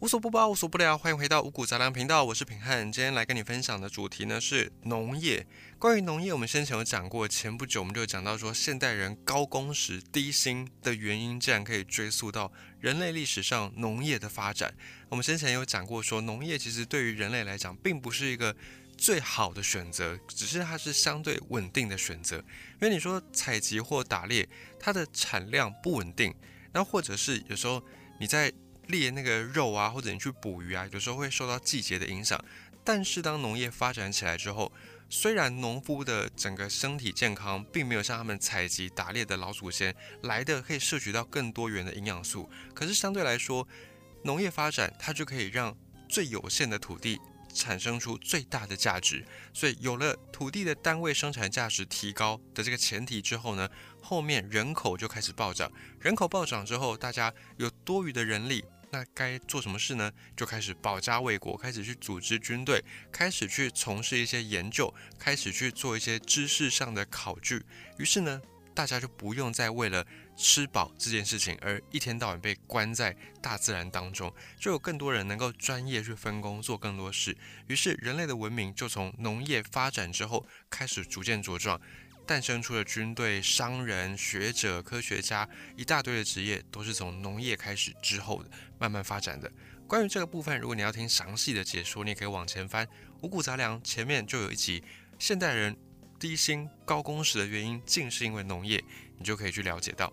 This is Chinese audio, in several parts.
无所不包，无所不聊，欢迎回到五谷杂粮频道，我是平汉。今天来跟你分享的主题呢是农业。关于农业，我们先前有讲过，前不久我们就讲到说，现代人高工时低薪的原因，竟然可以追溯到人类历史上农业的发展。我们先前有讲过，说农业其实对于人类来讲，并不是一个最好的选择，只是它是相对稳定的选择。因为你说采集或打猎，它的产量不稳定，那或者是有时候你在猎那个肉啊，或者你去捕鱼啊，有时候会受到季节的影响。但是当农业发展起来之后，虽然农夫的整个身体健康并没有像他们采集打猎的老祖先来的可以摄取到更多元的营养素，可是相对来说，农业发展它就可以让最有限的土地产生出最大的价值。所以有了土地的单位生产价值提高的这个前提之后呢，后面人口就开始暴涨。人口暴涨之后，大家有多余的人力。那该做什么事呢？就开始保家卫国，开始去组织军队，开始去从事一些研究，开始去做一些知识上的考据。于是呢，大家就不用再为了吃饱这件事情而一天到晚被关在大自然当中，就有更多人能够专业去分工做更多事。于是人类的文明就从农业发展之后开始逐渐茁壮。诞生出了军队、商人、学者、科学家一大堆的职业，都是从农业开始之后的慢慢发展的。关于这个部分，如果你要听详细的解说，你也可以往前翻《五谷杂粮》，前面就有一集，现代人低薪高工时的原因，竟是因为农业，你就可以去了解到。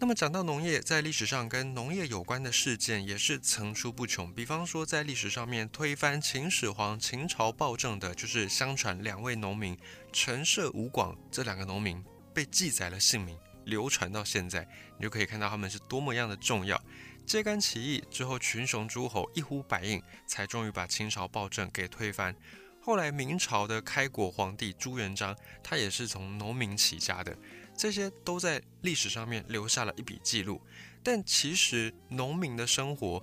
那么讲到农业，在历史上跟农业有关的事件也是层出不穷。比方说，在历史上面推翻秦始皇、秦朝暴政的，就是相传两位农民陈涉、吴广这两个农民被记载了姓名，流传到现在，你就可以看到他们是多么样的重要。揭竿起义之后，群雄诸侯一呼百应，才终于把秦朝暴政给推翻。后来明朝的开国皇帝朱元璋，他也是从农民起家的。这些都在历史上面留下了一笔记录，但其实农民的生活，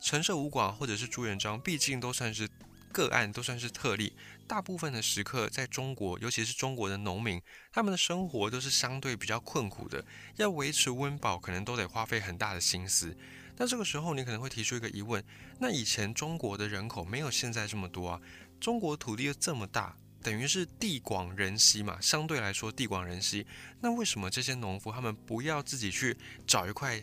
陈涉吴广或者是朱元璋，毕竟都算是个案，都算是特例。大部分的时刻，在中国，尤其是中国的农民，他们的生活都是相对比较困苦的，要维持温饱，可能都得花费很大的心思。那这个时候，你可能会提出一个疑问：那以前中国的人口没有现在这么多啊？中国土地又这么大？等于是地广人稀嘛，相对来说地广人稀。那为什么这些农夫他们不要自己去找一块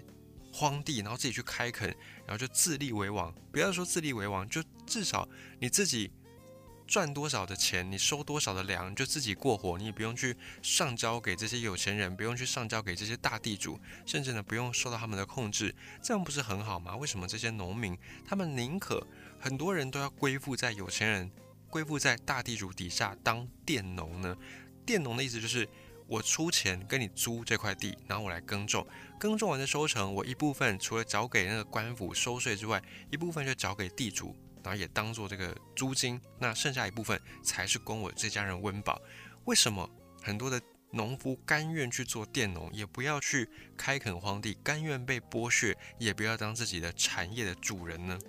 荒地，然后自己去开垦，然后就自立为王？不要说自立为王，就至少你自己赚多少的钱，你收多少的粮，就自己过活，你也不用去上交给这些有钱人，不用去上交给这些大地主，甚至呢不用受到他们的控制，这样不是很好吗？为什么这些农民他们宁可很多人都要归附在有钱人？归附在大地主底下当佃农呢？佃农的意思就是我出钱跟你租这块地，然后我来耕种，耕种完的收成，我一部分除了缴给那个官府收税之外，一部分就缴给地主，然后也当做这个租金。那剩下一部分才是供我这家人温饱。为什么很多的农夫甘愿去做佃农，也不要去开垦荒地，甘愿被剥削，也不要当自己的产业的主人呢？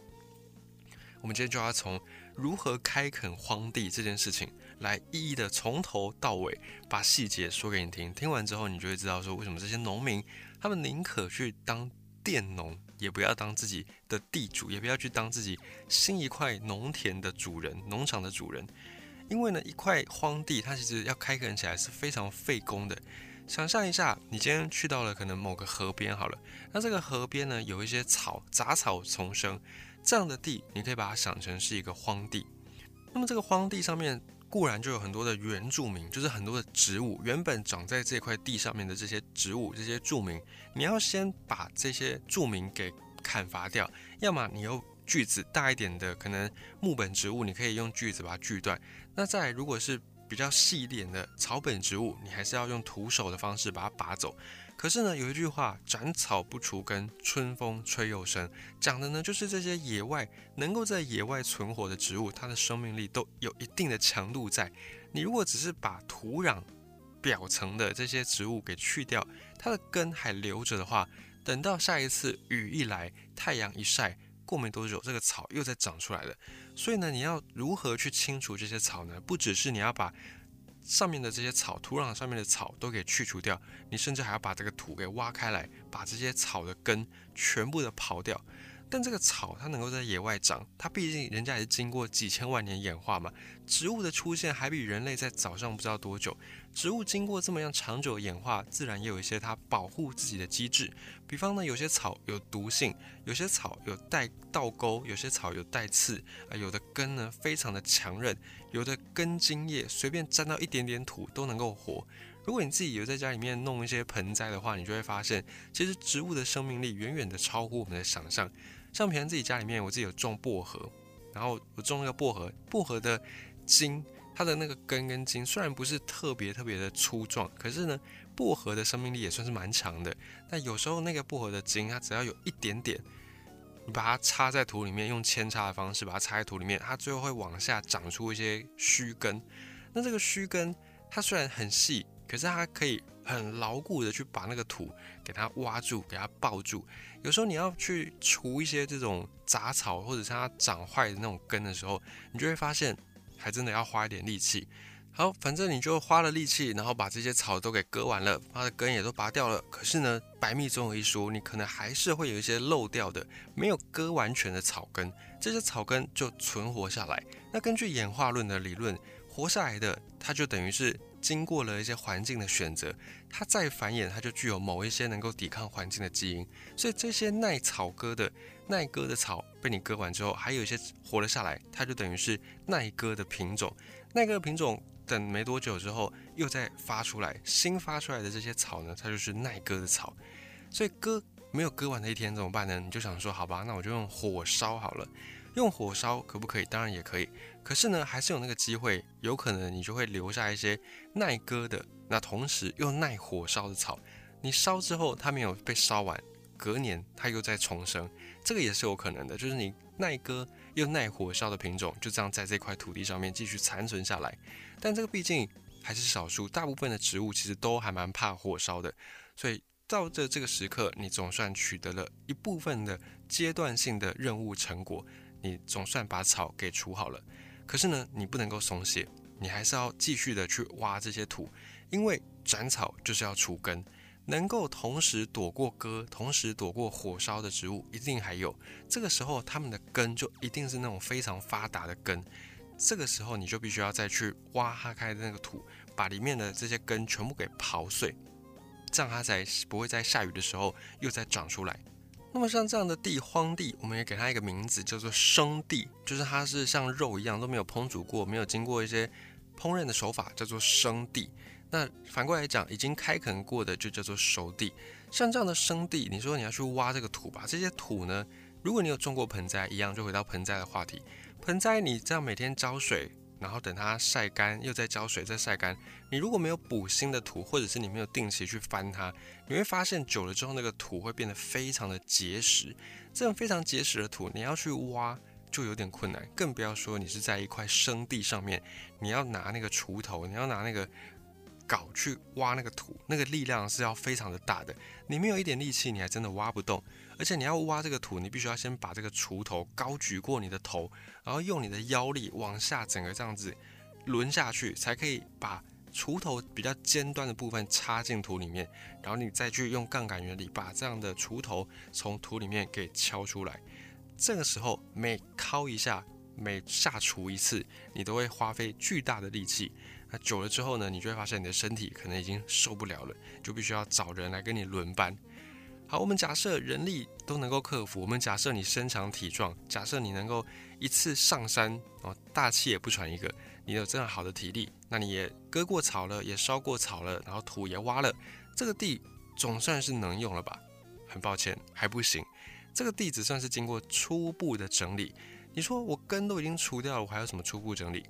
我们今天就要从。如何开垦荒地这件事情，来一一的从头到尾把细节说给你听。听完之后，你就会知道说，为什么这些农民他们宁可去当佃农，也不要当自己的地主，也不要去当自己新一块农田的主人、农场的主人。因为呢，一块荒地它其实要开垦起来是非常费工的。想象一下，你今天去到了可能某个河边好了，那这个河边呢有一些草杂草丛生。这样的地，你可以把它想成是一个荒地。那么这个荒地上面固然就有很多的原住民，就是很多的植物，原本长在这块地上面的这些植物、这些住民，你要先把这些住民给砍伐掉，要么你用锯子大一点的，可能木本植物，你可以用锯子把它锯断。那再如果是比较细一点的草本植物，你还是要用徒手的方式把它拔走。可是呢，有一句话“斩草不除根，春风吹又生”，讲的呢就是这些野外能够在野外存活的植物，它的生命力都有一定的强度在。你如果只是把土壤表层的这些植物给去掉，它的根还留着的话，等到下一次雨一来，太阳一晒，过没多久，这个草又再长出来了。所以呢，你要如何去清除这些草呢？不只是你要把上面的这些草，土壤上面的草都给去除掉，你甚至还要把这个土给挖开来，把这些草的根全部的刨掉。但这个草它能够在野外长，它毕竟人家也是经过几千万年演化嘛。植物的出现还比人类在早上不知道多久。植物经过这么样长久演化，自然也有一些它保护自己的机制。比方呢，有些草有毒性，有些草有带倒钩，有些草有带刺，啊，有的根呢非常的强韧，有的根茎叶随便沾到一点点土都能够活。如果你自己有在家里面弄一些盆栽的话，你就会发现，其实植物的生命力远远的超乎我们的想象。像平常自己家里面，我自己有种薄荷，然后我种那个薄荷，薄荷的茎，它的那个根跟茎虽然不是特别特别的粗壮，可是呢，薄荷的生命力也算是蛮强的。但有时候那个薄荷的茎，它只要有一点点，你把它插在土里面，用扦插的方式把它插在土里面，它最后会往下长出一些须根。那这个须根，它虽然很细。可是它可以很牢固的去把那个土给它挖住，给它抱住。有时候你要去除一些这种杂草，或者是它长坏的那种根的时候，你就会发现还真的要花一点力气。好，反正你就花了力气，然后把这些草都给割完了，它的根也都拔掉了。可是呢，百密总有一疏，你可能还是会有一些漏掉的，没有割完全的草根，这些草根就存活下来。那根据演化论的理论，活下来的它就等于是。经过了一些环境的选择，它再繁衍，它就具有某一些能够抵抗环境的基因。所以这些耐草割的、耐割的草被你割完之后，还有一些活了下来，它就等于是耐割的品种。耐割品种等没多久之后又再发出来，新发出来的这些草呢，它就是耐割的草。所以割没有割完的一天怎么办呢？你就想说，好吧，那我就用火烧好了。用火烧可不可以？当然也可以。可是呢，还是有那个机会，有可能你就会留下一些耐割的，那同时又耐火烧的草。你烧之后，它没有被烧完，隔年它又在重生，这个也是有可能的。就是你耐割又耐火烧的品种，就这样在这块土地上面继续残存下来。但这个毕竟还是少数，大部分的植物其实都还蛮怕火烧的。所以到这这个时刻，你总算取得了一部分的阶段性的任务成果。你总算把草给除好了，可是呢，你不能够松懈，你还是要继续的去挖这些土，因为斩草就是要除根，能够同时躲过割、同时躲过火烧的植物，一定还有。这个时候，它们的根就一定是那种非常发达的根，这个时候你就必须要再去挖它开的那个土，把里面的这些根全部给刨碎，这样它才不会在下雨的时候又再长出来。那么像这样的地荒地，我们也给它一个名字，叫做生地，就是它是像肉一样都没有烹煮过，没有经过一些烹饪的手法，叫做生地。那反过来讲，已经开垦过的就叫做熟地。像这样的生地，你说你要去挖这个土吧，这些土呢，如果你有种过盆栽，一样就回到盆栽的话题，盆栽你这样每天浇水。然后等它晒干，又再浇水，再晒干。你如果没有补新的土，或者是你没有定期去翻它，你会发现久了之后，那个土会变得非常的结实。这种非常结实的土，你要去挖就有点困难，更不要说你是在一块生地上面，你要拿那个锄头，你要拿那个镐去挖那个土，那个力量是要非常的大的。你没有一点力气，你还真的挖不动。而且你要挖这个土，你必须要先把这个锄头高举过你的头，然后用你的腰力往下整个这样子抡下去，才可以把锄头比较尖端的部分插进土里面，然后你再去用杠杆原理把这样的锄头从土里面给敲出来。这个时候每敲一下，每下锄一次，你都会花费巨大的力气。那久了之后呢，你就会发现你的身体可能已经受不了了，就必须要找人来跟你轮班。好，我们假设人力都能够克服。我们假设你身强体壮，假设你能够一次上山哦，大气也不喘一个，你有这样好的体力，那你也割过草了，也烧过草了，然后土也挖了，这个地总算是能用了吧？很抱歉，还不行。这个地只算是经过初步的整理。你说我根都已经除掉了，我还有什么初步整理？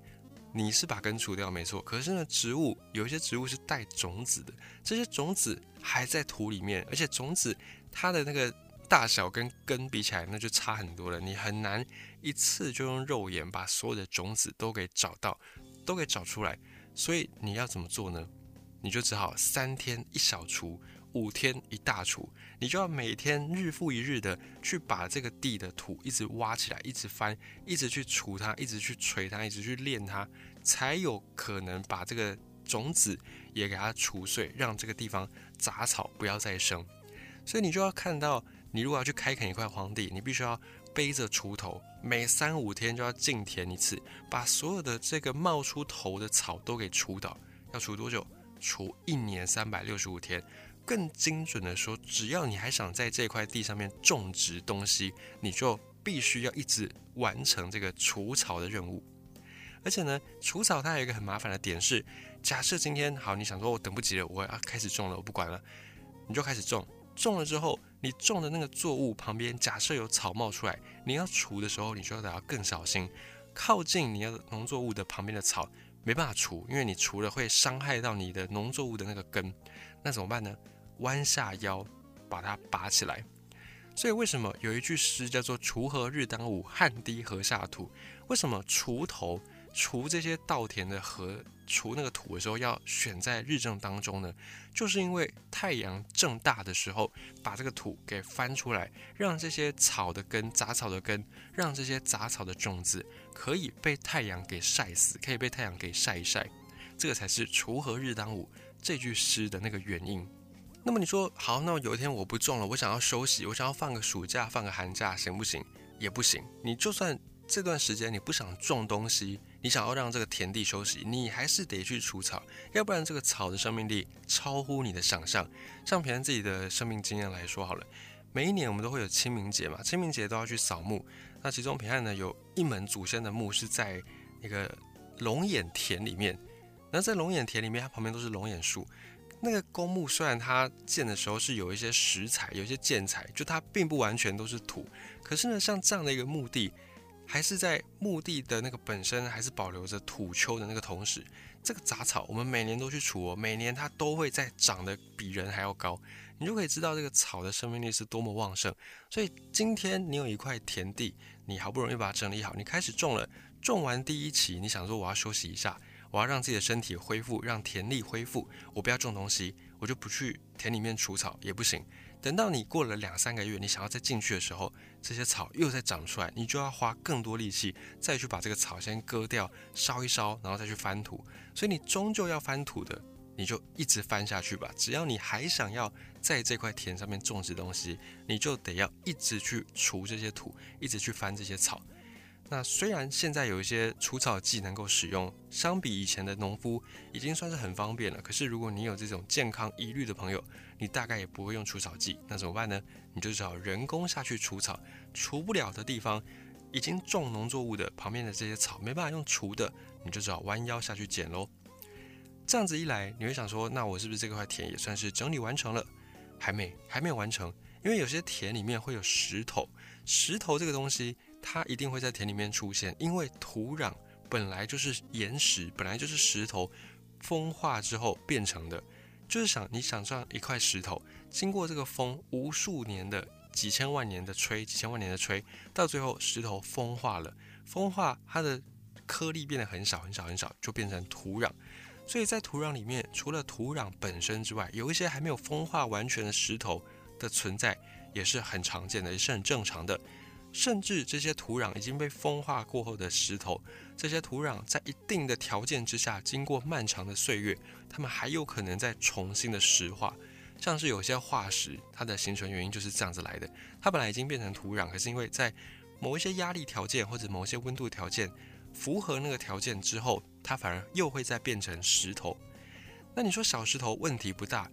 你是把根除掉没错，可是呢，植物有一些植物是带种子的，这些种子还在土里面，而且种子它的那个大小跟根比起来，那就差很多了。你很难一次就用肉眼把所有的种子都给找到，都给找出来。所以你要怎么做呢？你就只好三天一小锄。五天一大锄，你就要每天日复一日的去把这个地的土一直挖起来，一直翻，一直去锄它，一直去锤它，一直去练它，才有可能把这个种子也给它除碎，让这个地方杂草不要再生。所以你就要看到你如果要去开垦一块荒地，你必须要背着锄头，每三五天就要进田一次，把所有的这个冒出头的草都给除倒。要除多久？除一年三百六十五天。更精准的说，只要你还想在这块地上面种植东西，你就必须要一直完成这个除草的任务。而且呢，除草它有一个很麻烦的点是，假设今天好，你想说我等不及了，我要开始种了，我不管了，你就开始种。种了之后，你种的那个作物旁边，假设有草冒出来，你要除的时候，你就得要更小心，靠近你要农作物的旁边的草没办法除，因为你除了会伤害到你的农作物的那个根，那怎么办呢？弯下腰把它拔起来。所以为什么有一句诗叫做“锄禾日当午，汗滴禾下土”？为什么锄头？锄这些稻田的禾，锄那个土的时候，要选在日正当中呢，就是因为太阳正大的时候，把这个土给翻出来，让这些草的根、杂草的根，让这些杂草的种子可以被太阳给晒死，可以被太阳给晒一晒，这个才是“锄禾日当午”这句诗的那个原因。那么你说好，那有一天我不种了，我想要休息，我想要放个暑假、放个寒假，行不行？也不行。你就算这段时间你不想种东西。你想要让这个田地休息，你还是得去除草，要不然这个草的生命力超乎你的想象。像平安自己的生命经验来说好了，每一年我们都会有清明节嘛，清明节都要去扫墓。那其中平安呢有一门祖先的墓是在那个龙眼田里面，那在龙眼田里面，它旁边都是龙眼树。那个公墓虽然它建的时候是有一些石材，有一些建材，就它并不完全都是土，可是呢，像这样的一个墓地。还是在墓地的那个本身，还是保留着土丘的那个同时，这个杂草我们每年都去除哦，每年它都会在长得比人还要高，你就可以知道这个草的生命力是多么旺盛。所以今天你有一块田地，你好不容易把它整理好，你开始种了，种完第一期，你想说我要休息一下，我要让自己的身体恢复，让田力恢复，我不要种东西，我就不去田里面除草也不行。等到你过了两三个月，你想要再进去的时候，这些草又在长出来，你就要花更多力气再去把这个草先割掉，烧一烧，然后再去翻土。所以你终究要翻土的，你就一直翻下去吧。只要你还想要在这块田上面种植东西，你就得要一直去除这些土，一直去翻这些草。那虽然现在有一些除草剂能够使用，相比以前的农夫已经算是很方便了。可是如果你有这种健康疑虑的朋友，你大概也不会用除草剂，那怎么办呢？你就找人工下去除草，除不了的地方，已经种农作物的旁边的这些草没办法用除的，你就只好弯腰下去捡喽。这样子一来，你会想说，那我是不是这块田也算是整理完成了？还没，还没有完成，因为有些田里面会有石头，石头这个东西。它一定会在田里面出现，因为土壤本来就是岩石，本来就是石头风化之后变成的。就是想你想象一块石头，经过这个风无数年的几千万年的吹，几千万年的吹，到最后石头风化了，风化它的颗粒变得很小很小很小，就变成土壤。所以在土壤里面，除了土壤本身之外，有一些还没有风化完全的石头的存在，也是很常见的，也是很正常的。甚至这些土壤已经被风化过后的石头，这些土壤在一定的条件之下，经过漫长的岁月，它们还有可能再重新的石化。像是有些化石，它的形成原因就是这样子来的。它本来已经变成土壤，可是因为在某一些压力条件或者某些温度条件符合那个条件之后，它反而又会再变成石头。那你说小石头问题不大？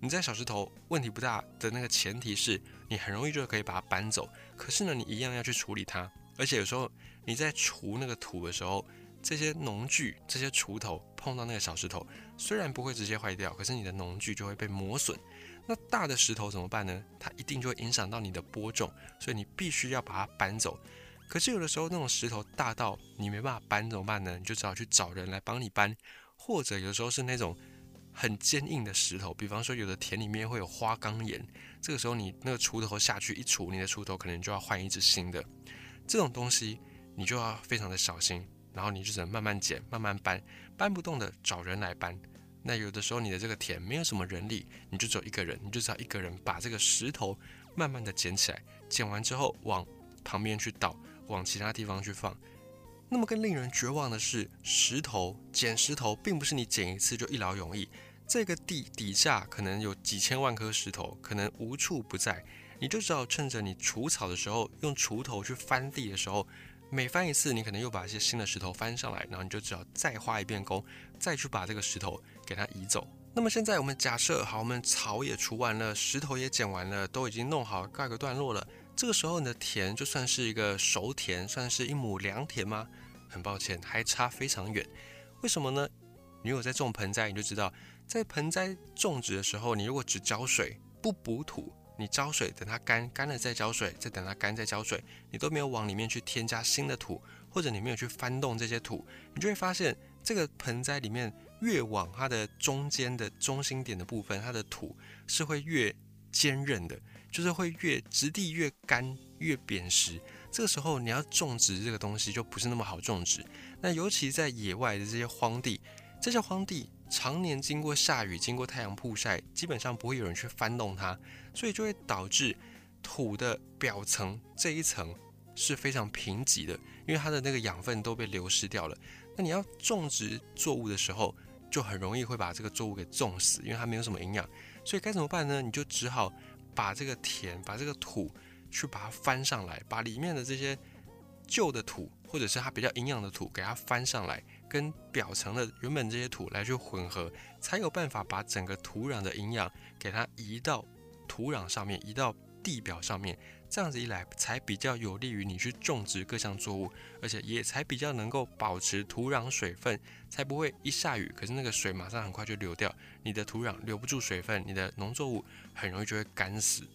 你在小石头问题不大的那个前提是你很容易就可以把它搬走，可是呢，你一样要去处理它，而且有时候你在除那个土的时候，这些农具、这些锄头碰到那个小石头，虽然不会直接坏掉，可是你的农具就会被磨损。那大的石头怎么办呢？它一定就会影响到你的播种，所以你必须要把它搬走。可是有的时候那种石头大到你没办法搬怎么办呢？你就只好去找人来帮你搬，或者有时候是那种。很坚硬的石头，比方说有的田里面会有花岗岩，这个时候你那个锄头下去一锄，你的锄头可能就要换一只新的。这种东西你就要非常的小心，然后你就只能慢慢捡、慢慢搬，搬不动的找人来搬。那有的时候你的这个田没有什么人力，你就只有一个人，你就只要一个人把这个石头慢慢的捡起来，捡完之后往旁边去倒，往其他地方去放。那么更令人绝望的是，石头捡石头并不是你捡一次就一劳永逸。这个地底下可能有几千万颗石头，可能无处不在。你就只好趁着你除草的时候，用锄头去翻地的时候，每翻一次，你可能又把一些新的石头翻上来，然后你就只要再花一遍工，再去把这个石头给它移走。那么现在我们假设好，我们草也除完了，石头也捡完了，都已经弄好盖个段落了。这个时候你的田就算是一个熟田，算是一亩良田吗？很抱歉，还差非常远。为什么呢？你有在种盆栽，你就知道，在盆栽种植的时候，你如果只浇水不补土，你浇水等它干，干了再浇水，再等它干再浇水，你都没有往里面去添加新的土，或者你没有去翻动这些土，你就会发现这个盆栽里面越往它的中间的中心点的部分，它的土是会越坚韧的。就是会越质地越干越扁实，这个时候你要种植这个东西就不是那么好种植。那尤其在野外的这些荒地，这些荒地常年经过下雨、经过太阳曝晒，基本上不会有人去翻动它，所以就会导致土的表层这一层是非常贫瘠的，因为它的那个养分都被流失掉了。那你要种植作物的时候，就很容易会把这个作物给种死，因为它没有什么营养。所以该怎么办呢？你就只好。把这个田，把这个土，去把它翻上来，把里面的这些旧的土，或者是它比较营养的土，给它翻上来，跟表层的原本这些土来去混合，才有办法把整个土壤的营养给它移到土壤上面，移到地表上面。这样子一来，才比较有利于你去种植各项作物，而且也才比较能够保持土壤水分，才不会一下雨，可是那个水马上很快就流掉，你的土壤留不住水分，你的农作物很容易就会干死。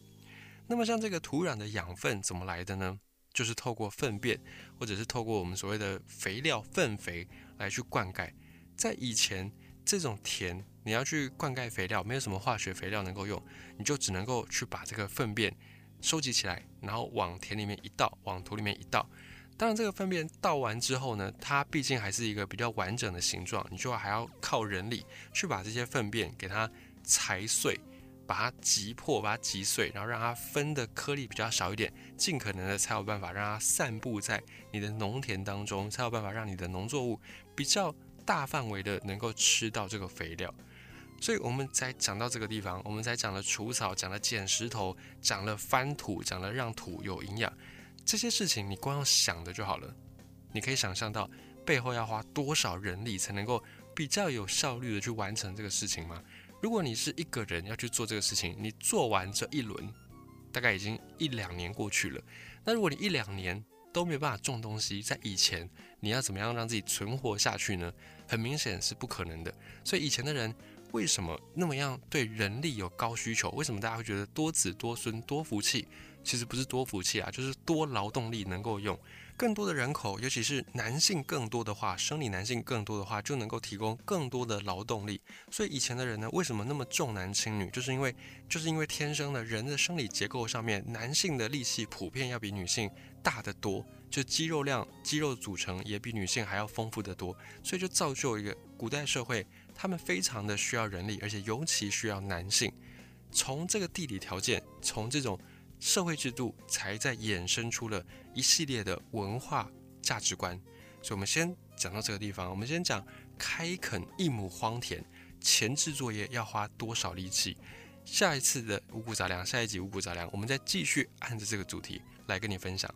那么像这个土壤的养分怎么来的呢？就是透过粪便，或者是透过我们所谓的肥料粪肥来去灌溉。在以前这种田，你要去灌溉肥料，没有什么化学肥料能够用，你就只能够去把这个粪便。收集起来，然后往田里面一倒，往土里面一倒。当然，这个粪便倒完之后呢，它毕竟还是一个比较完整的形状，你就还要靠人力去把这些粪便给它踩碎，把它击破，把它击碎，然后让它分的颗粒比较少一点，尽可能的才有办法让它散布在你的农田当中，才有办法让你的农作物比较大范围的能够吃到这个肥料。所以我们才讲到这个地方，我们才讲了除草，讲了捡石头，讲了翻土，讲了让土有营养，这些事情你光要想的就好了。你可以想象到背后要花多少人力才能够比较有效率的去完成这个事情吗？如果你是一个人要去做这个事情，你做完这一轮，大概已经一两年过去了。那如果你一两年都没有办法种东西，在以前你要怎么样让自己存活下去呢？很明显是不可能的。所以以前的人。为什么那么样对人力有高需求？为什么大家会觉得多子多孙多福气？其实不是多福气啊，就是多劳动力能够用更多的人口，尤其是男性更多的话，生理男性更多的话，就能够提供更多的劳动力。所以以前的人呢，为什么那么重男轻女？就是因为就是因为天生的人的生理结构上面，男性的力气普遍要比女性大得多，就肌肉量、肌肉组成也比女性还要丰富得多，所以就造就一个古代社会。他们非常的需要人力，而且尤其需要男性。从这个地理条件，从这种社会制度，才在衍生出了一系列的文化价值观。所以，我们先讲到这个地方。我们先讲开垦一亩荒田前置作业要花多少力气。下一次的五谷杂粮，下一集五谷杂粮，我们再继续按着这个主题来跟你分享。